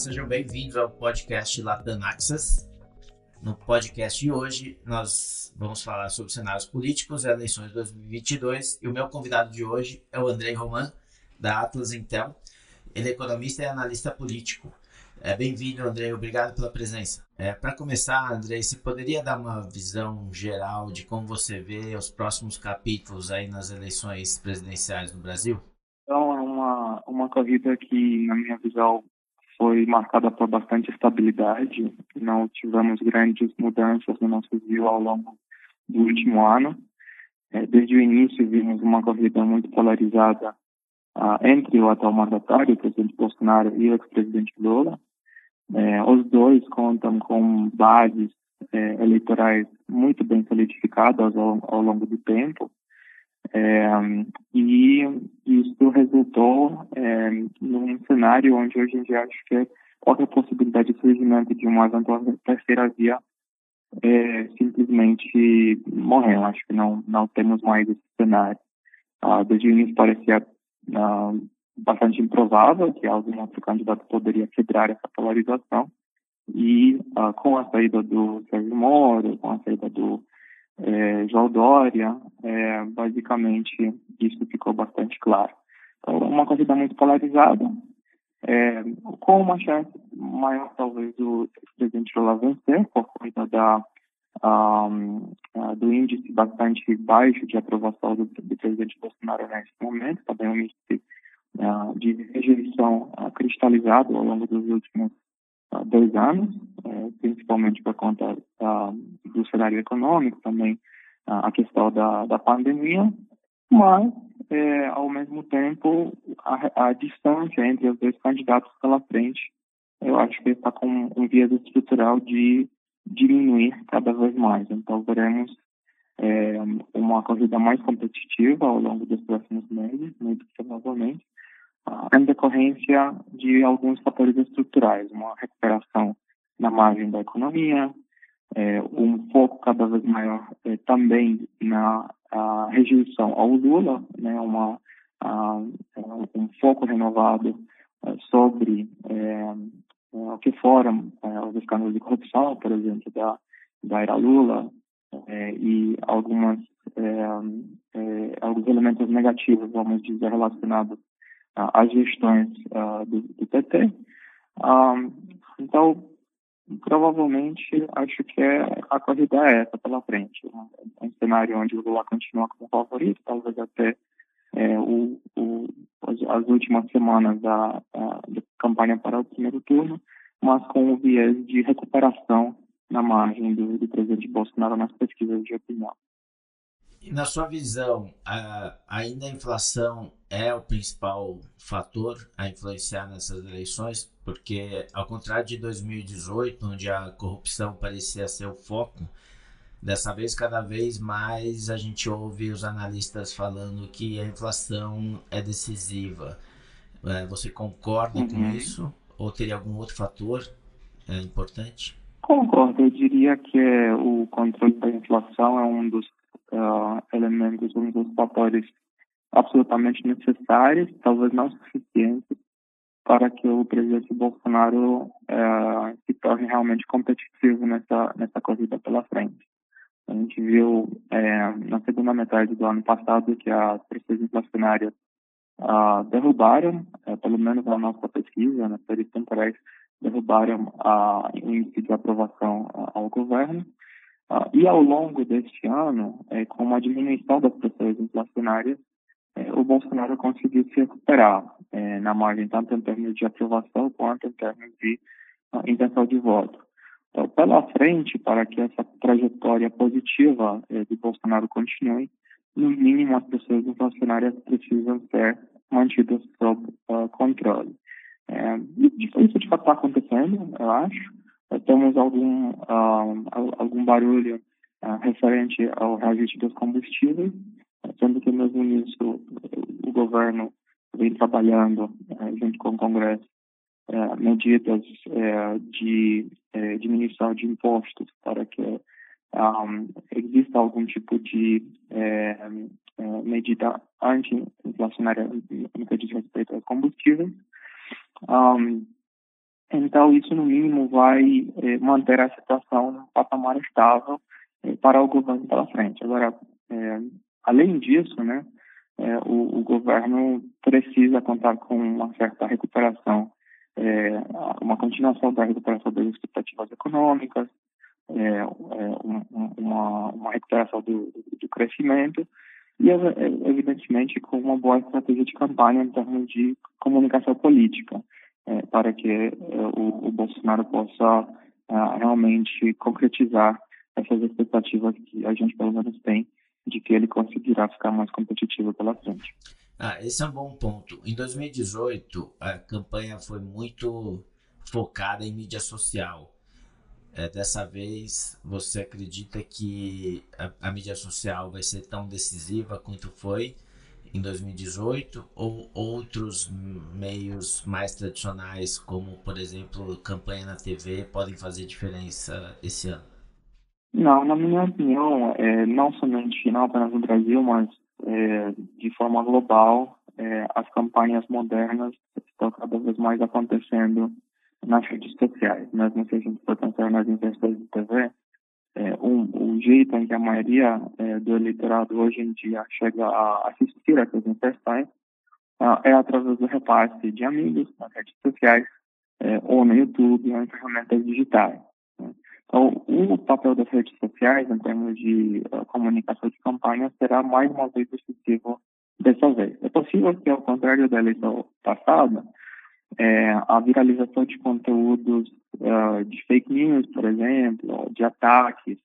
sejam bem-vindos ao podcast Latam Access. No podcast de hoje, nós vamos falar sobre cenários políticos e eleições 2022. E o meu convidado de hoje é o Andrei Roman, da Atlas Intel. Ele é economista e analista político. É, Bem-vindo, Andrei. Obrigado pela presença. É, Para começar, Andrei, você poderia dar uma visão geral de como você vê os próximos capítulos aí nas eleições presidenciais no Brasil? Então, é uma, uma corrida que, na minha visão, foi marcada por bastante estabilidade. Não tivemos grandes mudanças no nosso view ao longo do último ano. É, desde o início, vimos uma corrida muito polarizada ah, entre o atual mandatário, o presidente Bolsonaro, e o ex-presidente Lula. É, os dois contam com bases é, eleitorais muito bem solidificadas ao, ao longo do tempo. É, e isso resultou é, num cenário onde hoje em dia acho que qualquer possibilidade de surgimento de uma eventual terceira via é, simplesmente morreu. Acho que não, não temos mais esse cenário. Ah, desde o início parecia ah, bastante improvável que algum outro candidato poderia quebrar essa polarização. E ah, com a saída do Sérgio Moro, com a saída do é, João Dória, é, basicamente isso ficou bastante claro. Então, uma corrida muito polarizada, é, com uma chance maior, talvez, do presidente Lula vencer, por conta da, um, do índice bastante baixo de aprovação do, do presidente Bolsonaro nesse momento, também um índice uh, de rejeição uh, cristalizado ao longo dos últimos uh, dois anos, é, principalmente por conta do cenário econômico, também a questão da, da pandemia, mas, é, ao mesmo tempo, a, a, distância entre os dois candidatos pela frente, eu acho que está com um viés estrutural de diminuir cada vez mais. Então, veremos é, uma corrida mais competitiva ao longo dos próximos meses, muito provavelmente, em decorrência de alguns fatores estruturais, uma recuperação na margem da economia, é, um foco cada vez maior é, também na rejeição ao Lula, né, uma, a, um foco renovado é, sobre o que foram os escândalos de corrupção, por exemplo, da, da era Lula, e algumas, alguns elementos negativos, vamos dizer, relacionados às gestões do, do PT. Então, provavelmente acho que é, a corrida é essa pela frente. É um cenário onde o Lula continua como favorito, talvez até é, o, o, as últimas semanas da, da, campanha para o primeiro turno, mas com o viés de recuperação na margem do, do presidente Bolsonaro nas pesquisas de opinião. Na sua visão, a, ainda a inflação é o principal fator a influenciar nessas eleições? Porque, ao contrário de 2018, onde a corrupção parecia ser o foco, dessa vez, cada vez mais a gente ouve os analistas falando que a inflação é decisiva. É, você concorda uhum. com isso? Ou teria algum outro fator é, importante? Concordo. Eu diria que o controle da inflação é um dos uh, elementos, um dos fatores absolutamente necessários, talvez não suficientes, para que o presidente Bolsonaro uh, se torne realmente competitivo nessa, nessa corrida pela frente. A gente viu é, na segunda metade do ano passado que as pressões inflacionárias uh, derrubaram, é, pelo menos na nossa pesquisa, nas séries temporais, derrubaram a índice de aprovação ao governo. Uh, e ao longo deste ano, é, com a diminuição das pressões inflacionárias, é, o Bolsonaro conseguiu se recuperar é, na margem, tanto em termos de aprovação quanto em termos de uh, intenção de voto. Então, pela frente, para que essa trajetória positiva é, de Bolsonaro continue, no mínimo as pressões inflacionárias precisam ser mantidas sob uh, controle. É, isso de fato está acontecendo, eu acho temos algum, uh, algum barulho uh, referente ao reajuste dos combustíveis, sendo que mesmo nisso o governo vem trabalhando uh, junto com o Congresso eh, medidas eh, de eh, diminuição de impostos para que um, exista algum tipo de medida anti-inflacionária no que diz respeito aos combustíveis. Um, Então, isso, no mínimo, vai manter a situação num patamar estável para o governo pela frente. Agora, além disso, né, é, o, o, governo precisa contar com uma certa recuperação, é, uma continuação da recuperação das expectativas econômicas, é, uma, uma, recuperação do, do crescimento e, evidentemente, com uma boa estratégia de campanha em termos de comunicação política é, para que é, o, o, Bolsonaro possa é, realmente concretizar essas expectativas que a gente pelo menos tem de que ele conseguirá ficar mais competitivo pela frente. Ah, esse é um bom ponto. Em 2018, a campanha foi muito focada em mídia social. É, dessa vez, você acredita que a, a mídia social vai ser tão decisiva quanto foi em 2018 ou outros meios mais tradicionais, como por exemplo campanha na TV, podem fazer diferença esse ano? Não, na minha opinião, é, não somente não apenas no Brasil, mas é, de forma global, é, as campanhas modernas estão cada vez mais acontecendo nas redes sociais. Mesmo se a gente for pensar nas emissões de TV, é, um, o jeito em que a maioria é, do eleitorado hoje em dia chega a assistir a essas inserções uh, é através do repasse de amigos nas redes sociais, é, ou no YouTube, ou em ferramentas digitais. Então, o papel das redes sociais, em termos de uh, comunicação de campanha, será mais uma vez decisivo dessa vez. É possível que, ao contrário da eleição passada, é, a viralização de conteúdos uh, de fake news, por exemplo, de ataques,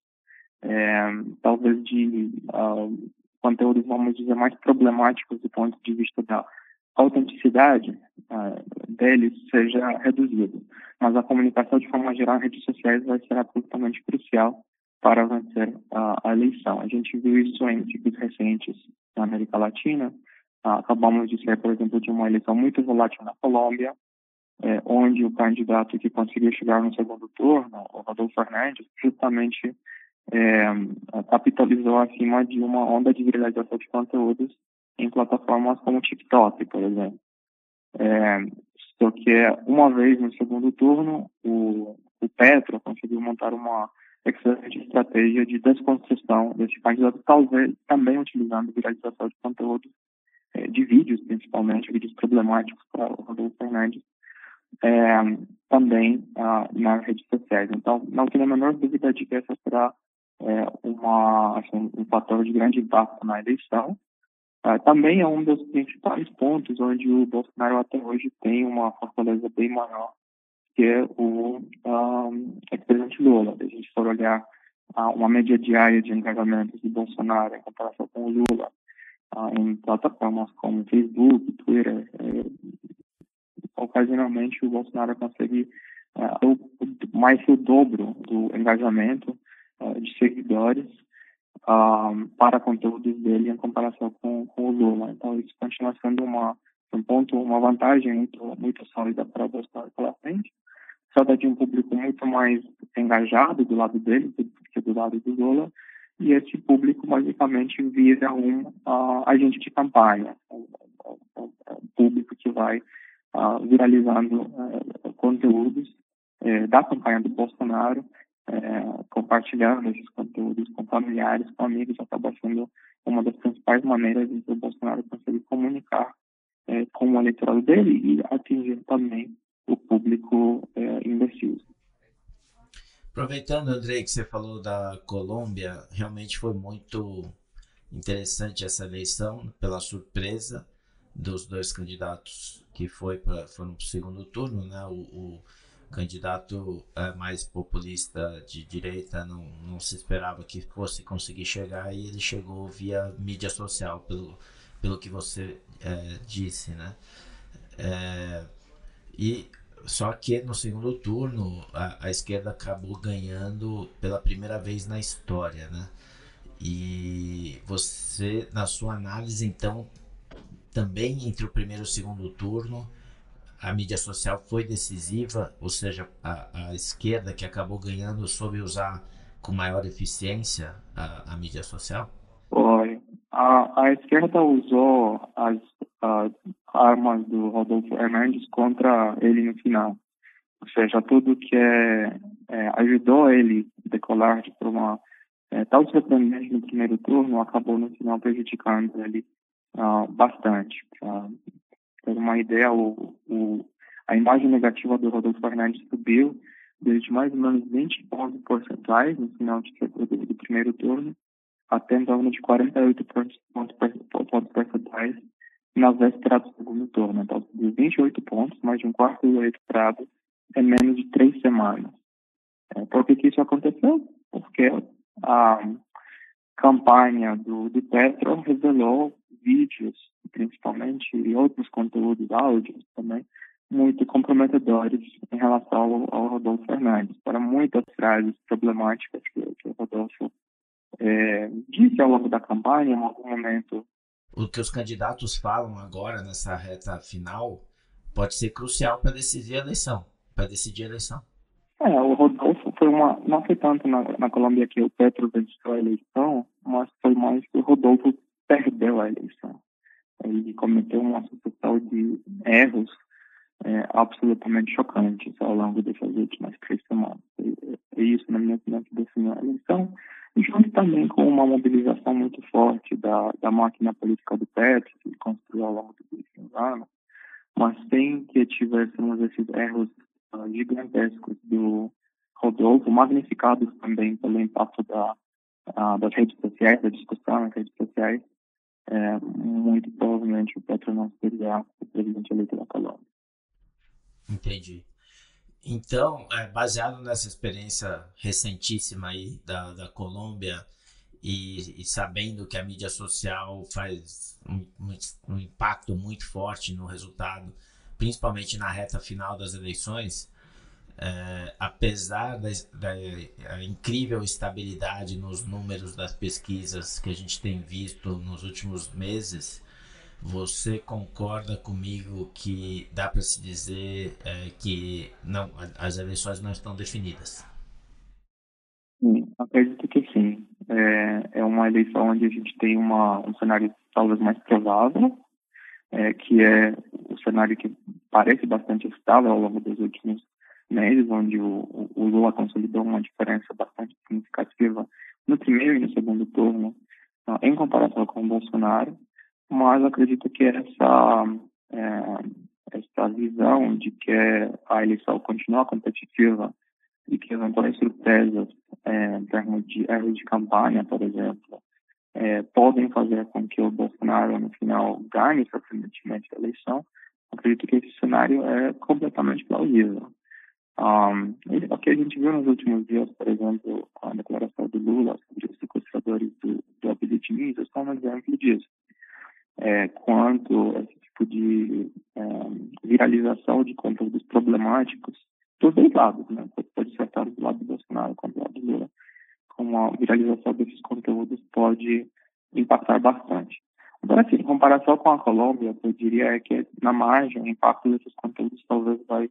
é, talvez de uh, conteúdos, vamos dizer, mais problemáticos do ponto de vista da autenticidade uh, deles seja reduzido. Mas a comunicação, de forma geral, em redes sociais vai ser absolutamente crucial para vencer a, a eleição. A gente viu isso em ciclos recentes na América Latina, acabamos de ser, por exemplo, de uma eleição muito volátil na Colômbia, é, onde o candidato que conseguiu chegar no segundo turno, o Rodolfo Fernandes, justamente é, capitalizou acima de uma onda de viralização de conteúdos em plataformas como o TikTok, por exemplo. É, só que uma vez no segundo turno, o, o Petro conseguiu montar uma excelente estratégia de desconstrução desse candidato, talvez também utilizando viralização de conteúdos é, de vídeos, principalmente, vídeos problemáticos para o Rodolfo Fernandes, é, também ah, nas redes sociais. Então, não tenho a menor dúvida de que essa será é, uma, assim, um fator de grande impacto na eleição. Ah, também é um dos principais pontos onde o Bolsonaro até hoje tem uma fortaleza bem maior que é o um, presidente Lula. Se a gente for olhar uh, uma média diária de engajamentos de Bolsonaro em comparação com o Lula, uh, em plataformas como Facebook, Twitter, eh, ocasionalmente o Bolsonaro consegue mais que o dobro do engajamento de seguidores uh, para conteúdos dele em comparação com, com, o Lula. Então isso continua sendo uma um ponto, uma vantagem muito muito sólida para o Bolsonaro pela frente. Trata de um público muito mais engajado do lado dele do que do lado do Lula e esse público basicamente vira um agente de campanha, um, um, um público que vai uh, viralizando uh, conteúdos uh, da campanha do Bolsonaro, compartilhando esses conteúdos com familiares, com amigos, acaba sendo uma das principais maneiras que o Bolsonaro consegue comunicar com o eleitorado dele e atingir também o público indeciso. Aproveitando, Andrei, que você falou da Colômbia, realmente foi muito interessante essa eleição, pela surpresa dos dois candidatos que foi pra, foram para o segundo turno, né? O, o candidato é, mais populista de direita não, não se esperava que fosse conseguir chegar e ele chegou via mídia social, pelo, pelo que você é, disse, né? É, e só que no segundo turno a, a, esquerda acabou ganhando pela primeira vez na história, né? E você, na sua análise, então, também entre o primeiro e o segundo turno, a mídia social foi decisiva, ou seja, a, a esquerda que acabou ganhando soube usar com maior eficiência a, a mídia social? Foi. A, a esquerda usou as, as armas do Rodolfo Hernandes contra ele no final. ou seja, tudo que é, é, ajudou ele a decolar de forma é, tão surpreendente no primeiro turno acabou no final prejudicando ele uh, bastante. Para uma ideia, o, o, a imagem negativa do Rodolfo Fernandes subiu desde mais ou menos 20 pontos percentuais no final de, do, primeiro turno até em torno de 48 pontos, pontos, pontos percentuais na véspera do segundo turno. Então, de 28 pontos, mais de um quarto do eleitorado em menos de três semanas. É, por que, que isso aconteceu? Porque a campanha do, do Petro revelou vídeos, principalmente, e outros conteúdos, áudios também, muito comprometedores em relação ao, ao Rodolfo Fernandes. Para muitas frases problemáticas que, que o Rodolfo é, disse ao longo da campanha, em algum momento. O que os candidatos falam agora nessa reta final pode ser crucial para decidir a eleição para decidir a eleição. É, o Rodolfo foi uma. Não foi tanto na, na Colômbia que o Petro venceu a eleição, mas foi mais que o Rodolfo perdeu a eleição. Ele cometeu uma sucessão de erros é, absolutamente chocantes ao longo dessas últimas três semanas. É, isso, na minha opinião, definiu a eleição, junto também com uma mobilização muito forte da, da máquina política do Petro, que construiu ao longo dos últimos anos, mas sem que tivéssemos esses erros gigantescos do Rodolfo, magnificados também pelo impacto da, das redes sociais, da discussão nas redes sociais, é, muito provavelmente o Petro não seria o presidente eleito da Colômbia. Entendi. Então, é, baseado nessa experiência recentíssima aí da, da Colômbia e, e sabendo que a mídia social faz um, um impacto muito forte no resultado, principalmente na reta final das eleições, é, apesar da, da incrível estabilidade nos números das pesquisas que a gente tem visto nos últimos meses, você concorda comigo que dá para se dizer é, que não, as eleições não estão definidas? Sim, acredito que sim. É, é uma eleição onde a gente tem uma, um cenário talvez mais provável, é, que é o cenário que parece bastante estável ao longo dos últimos meses, onde o, o Lula consolidou uma diferença bastante significativa no primeiro e no segundo turno, uh, em comparação com o Bolsonaro, mas acredito que essa, é, essa visão de que a eleição continua competitiva e que eventuais surpresas é, em termos de erros de campanha, por exemplo, é, podem fazer com que o Bolsonaro, no final, ganhe surpreendentemente a eleição, acredito que esse cenário é completamente plausível. Um, o que a gente viu nos últimos dias, por exemplo, a declaração do Lula sobre os sequestradores do, do News, é só um exemplo disso. É, quanto esse tipo de é, viralização de conteúdos problemáticos dos dois lados, né? pode ser tanto do lado do Bolsonaro quanto do lado do Lula, como a viralização desses conteúdos pode impactar bastante. Agora, assim, em comparação com a Colômbia, eu diria que na margem, o impacto desses conteúdos talvez vai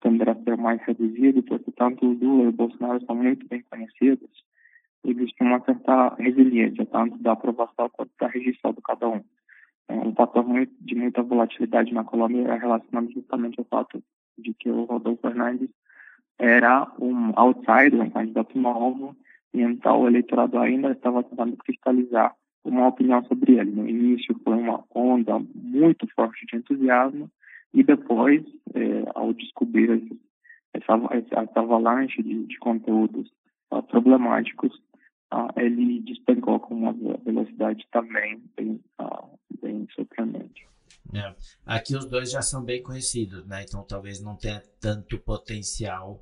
tender a ser mais reduzido, porque tanto o Lula e o Bolsonaro são muito bem conhecidos, existe uma certa resiliência, tanto da aprovação quanto da rejeição de cada um. É, um fator de muita volatilidade na Colômbia é relacionado justamente ao fato de que o Rodolfo Fernandes era um outsider, um candidato novo, e então o eleitorado ainda estava tentando cristalizar uma opinião sobre ele. No início foi uma onda muito forte de entusiasmo, e depois, é, ao descobrir esse, essa, essa avalanche de, de conteúdos uh, problemáticos, uh, ele despencou com uma velocidade também bem, uh, bem surpreendente. É. Aqui os dois já são bem conhecidos, né? Então talvez não tenha tanto potencial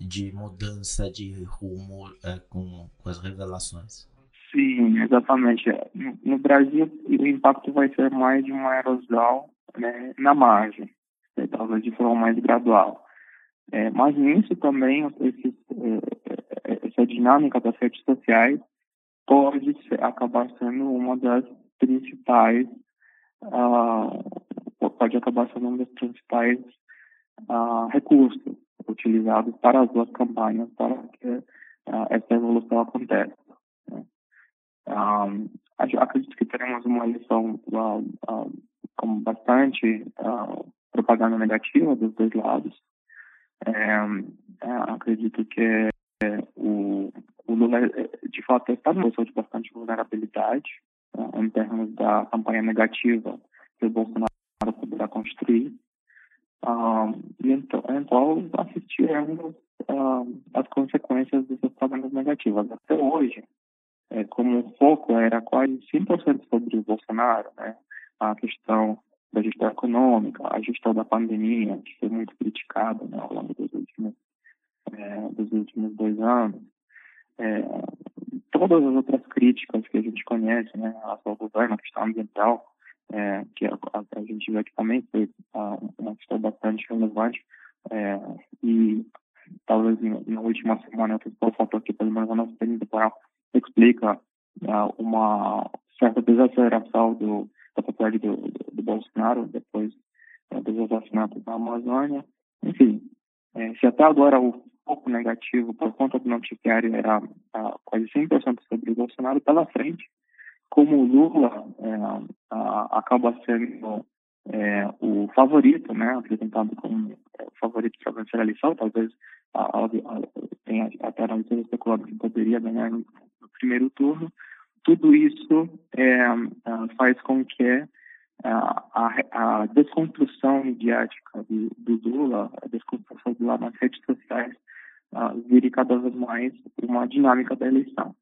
de mudança de rumo é, com, com as revelações. Sim, exatamente. No Brasil, o impacto vai ser mais de uma erosão né, na margem, né, talvez de forma mais gradual. É, mas nisso também, esses, é, é, essa dinâmica das redes sociais pode acabar sendo uma das principais, uh, pode acabar sendo um dos principais uh, recursos utilizados para as duas campanhas para que uh, essa evolução aconteça. Né? Um, acredito que teremos uma eleição com bastante uh, propaganda negativa dos dois lados. É, é, acredito que é, o, o Lula, de fato, está numa situação de bastante vulnerabilidade em termos da campanha negativa que o Bolsonaro poderá construir. e então, então assistiremos as consequências dessas propagandas negativas. Até hoje, é, como o foco era quase 100% sobre o Bolsonaro, né? A questão da gestão econômica, a gestão da pandemia, que foi muito criticada né, ao longo dos últimos, é, dos últimos dois anos, é, todas as outras críticas que a gente conhece né, ao governo, a questão ambiental, é, que a, a, gente vê que também foi a, uma questão bastante relevante, é, e talvez na última semana, o fator que pelo menos a nossa temporal explica uh, uma certa desaceleração do, popularidade do, do, Bolsonaro depois uh, dos assassinatos na Amazônia. Enfim, é, se até agora o foco negativo por conta do noticiário era uh, quase 100% sobre o Bolsonaro, pela frente, como o Lula é, acaba sendo é, o favorito, né, apresentado como é, favorito para vencer a eleição, talvez a, a, a, tem até analistas especulado que poderia ganhar no, no, primeiro turno. Tudo isso é, faz com que a, a, desconstrução midiática do, do, Lula, a desconstrução do Lula nas redes sociais, vire cada vez mais uma dinâmica da eleição.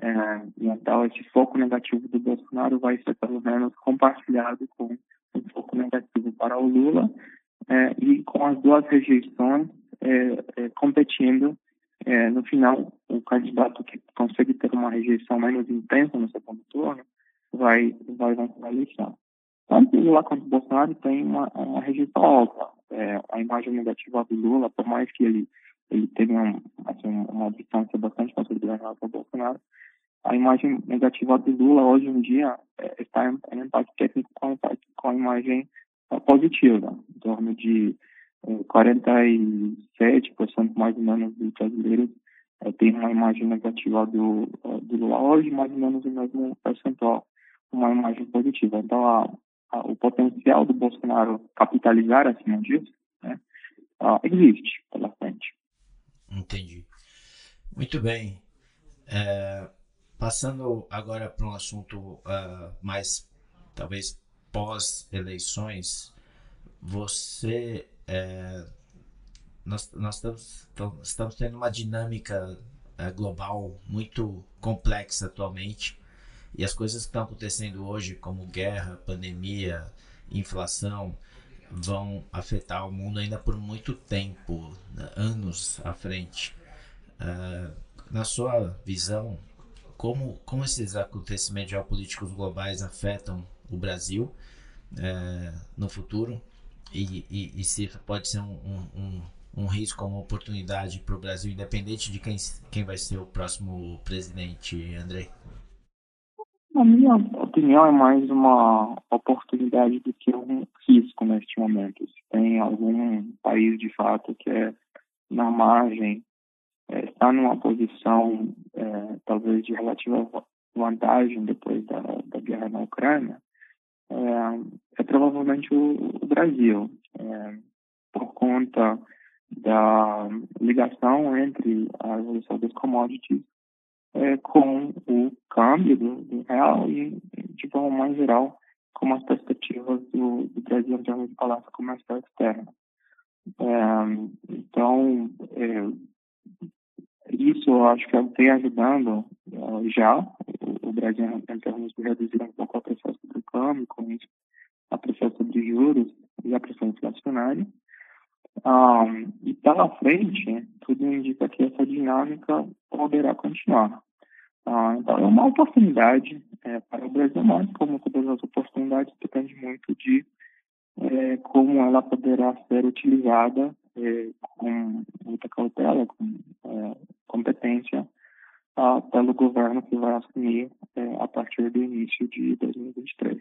É, então, esse foco negativo do Bolsonaro vai ser, pelo menos, compartilhado com um foco negativo para o Lula é, e com as duas rejeições é, é competindo. É, no final, o candidato que consegue ter uma rejeição menos intensa no segundo turno vai, vai vencer a eleição. Tanto Lula quanto Bolsonaro tem uma, uma rejeição alta. É, a imagem negativa do Lula, por mais que ele ele teve um, assim, uma distância bastante considerável o Bolsonaro, a imagem negativa do Lula hoje em dia é, está em, em empate técnico com com a imagem é, positiva, em torno de 47% mais ou menos dos brasileiros é, tem uma imagem negativa do, é, do Lula hoje, mais ou menos o mesmo percentual, uma imagem positiva. Então, a, a, o potencial do Bolsonaro capitalizar acima disso né, existe pela frente. Entendi. Muito bem. É, Passando agora para um assunto uh, mais, talvez, pós-eleições, você. É, nós, nós estamos, estamos tendo uma dinâmica é, global muito complexa atualmente e as coisas que estão acontecendo hoje, como guerra, pandemia, inflação, vão afetar o mundo ainda por muito tempo, né, anos à frente. Uh, na sua visão, como, como esses acontecimentos geopolíticos globais afetam o Brasil é, no futuro e, e, e, se pode ser um, um, um risco ou uma oportunidade para o Brasil, independente de quem, quem vai ser o próximo presidente, André? Na minha opinião, é mais uma oportunidade do que um risco neste momento. Se tem algum país, de fato, que é na margem é, está numa posição é, talvez de relativa vantagem depois da, da guerra na Ucrânia, é, é provavelmente o, o Brasil, é, por conta da ligação entre a evolução dos commodities é, com o câmbio do, do, real e, de forma mais geral, com as perspectivas do, do Brasil em termos de balança comercial externa. É, então, é, isso eu acho que vem ajudando uh, já o, o Brasil em termos de reduzir um pouco a pressão com a pressão sobre juros e a pressão inflacionária. Um, e pela frente, tudo indica que essa dinâmica poderá continuar. Então, é uma oportunidade é, para o Brasil, mas como todas as oportunidades, depende muito de é, como ela poderá ser utilizada é, com muita cautela, com é, competência, a, pelo governo que vai assumir é, a partir do início de 2023.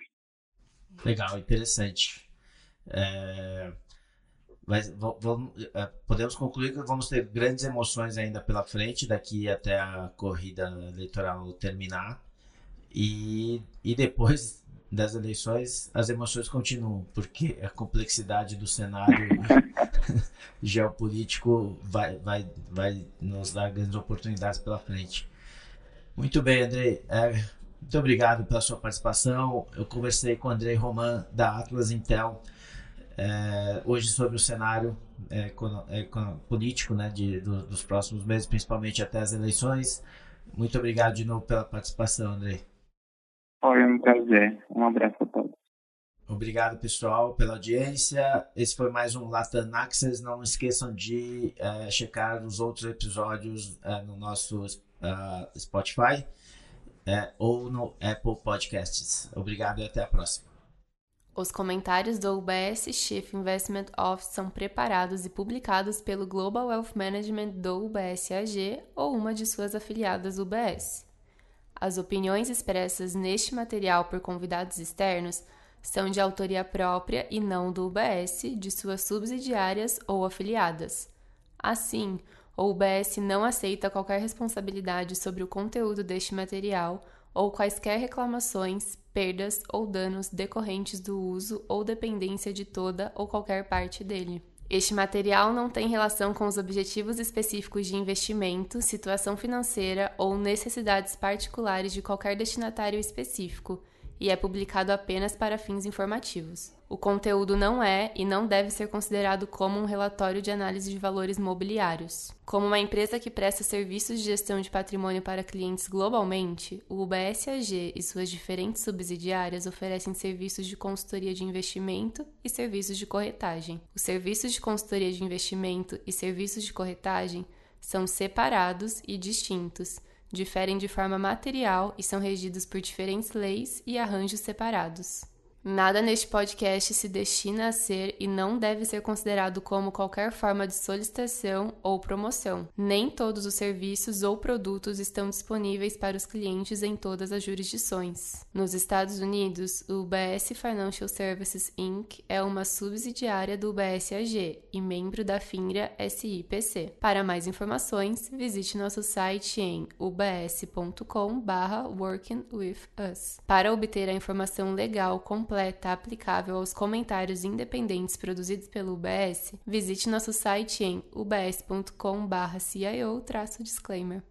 Legal, interessante. É, mas, vamos, é, podemos concluir que vamos ter grandes emoções ainda pela frente, daqui até a corrida eleitoral terminar. E, e depois das eleições, as emoções continuam, porque a complexidade do cenário geopolítico vai, vai, vai nos dar grandes oportunidades pela frente. Muito bem, Andrei. É, muito obrigado pela sua participação. Eu conversei com o Andrei Roman, da Atlas Intel, é, hoje sobre o cenário é, é político né, de, do, dos próximos meses, principalmente até as eleições. Muito obrigado de novo pela participação, Andrei. Foi um prazer. Um abraço a todos. Obrigado, pessoal, pela audiência. Esse foi mais um Latam Access. Não esqueçam de uh, checar os outros episódios uh, no nosso uh, Spotify ou no Apple Podcasts. Obrigado e até a próxima. Os comentários do UBS Chief Investment Office são preparados e publicados pelo Global Wealth Management do UBS AG ou uma de suas afiliadas UBS. As opiniões expressas neste material por convidados externos são de autoria própria e não do UBS, de suas subsidiárias ou afiliadas. Assim, o UBS não aceita qualquer responsabilidade sobre o conteúdo deste material ou quaisquer reclamações, perdas ou danos decorrentes do uso ou dependência de toda ou qualquer parte dele. Este material não tem relação com os objetivos específicos de investimento, situação financeira ou necessidades particulares de qualquer destinatário específico e é publicado apenas para fins informativos. O conteúdo não é e não deve ser considerado como um relatório de análise de valores mobiliários. Como uma empresa que presta serviços de gestão de patrimônio para clientes globalmente, o UBS AG e suas diferentes subsidiárias oferecem serviços de consultoria de investimento e serviços de corretagem. Os serviços de consultoria de investimento e serviços de corretagem são separados e distintos diferem de forma material e são regidos por diferentes leis e arranjos separados. Nada neste podcast se destina a ser e não deve ser considerado como qualquer forma de solicitação ou promoção. Nem todos os serviços ou produtos estão disponíveis para os clientes em todas as jurisdições. Nos Estados Unidos, o UBS Financial Services Inc. é uma subsidiária do UBS AG e membro da FINRA SIPC. Para mais informações, visite nosso site em ubs.com/workingwithus. Para obter a informação legal completa completa aplicável aos comentários independentes produzidos pelo UBS, visite nosso site em ubs.com/cio-disclaimer.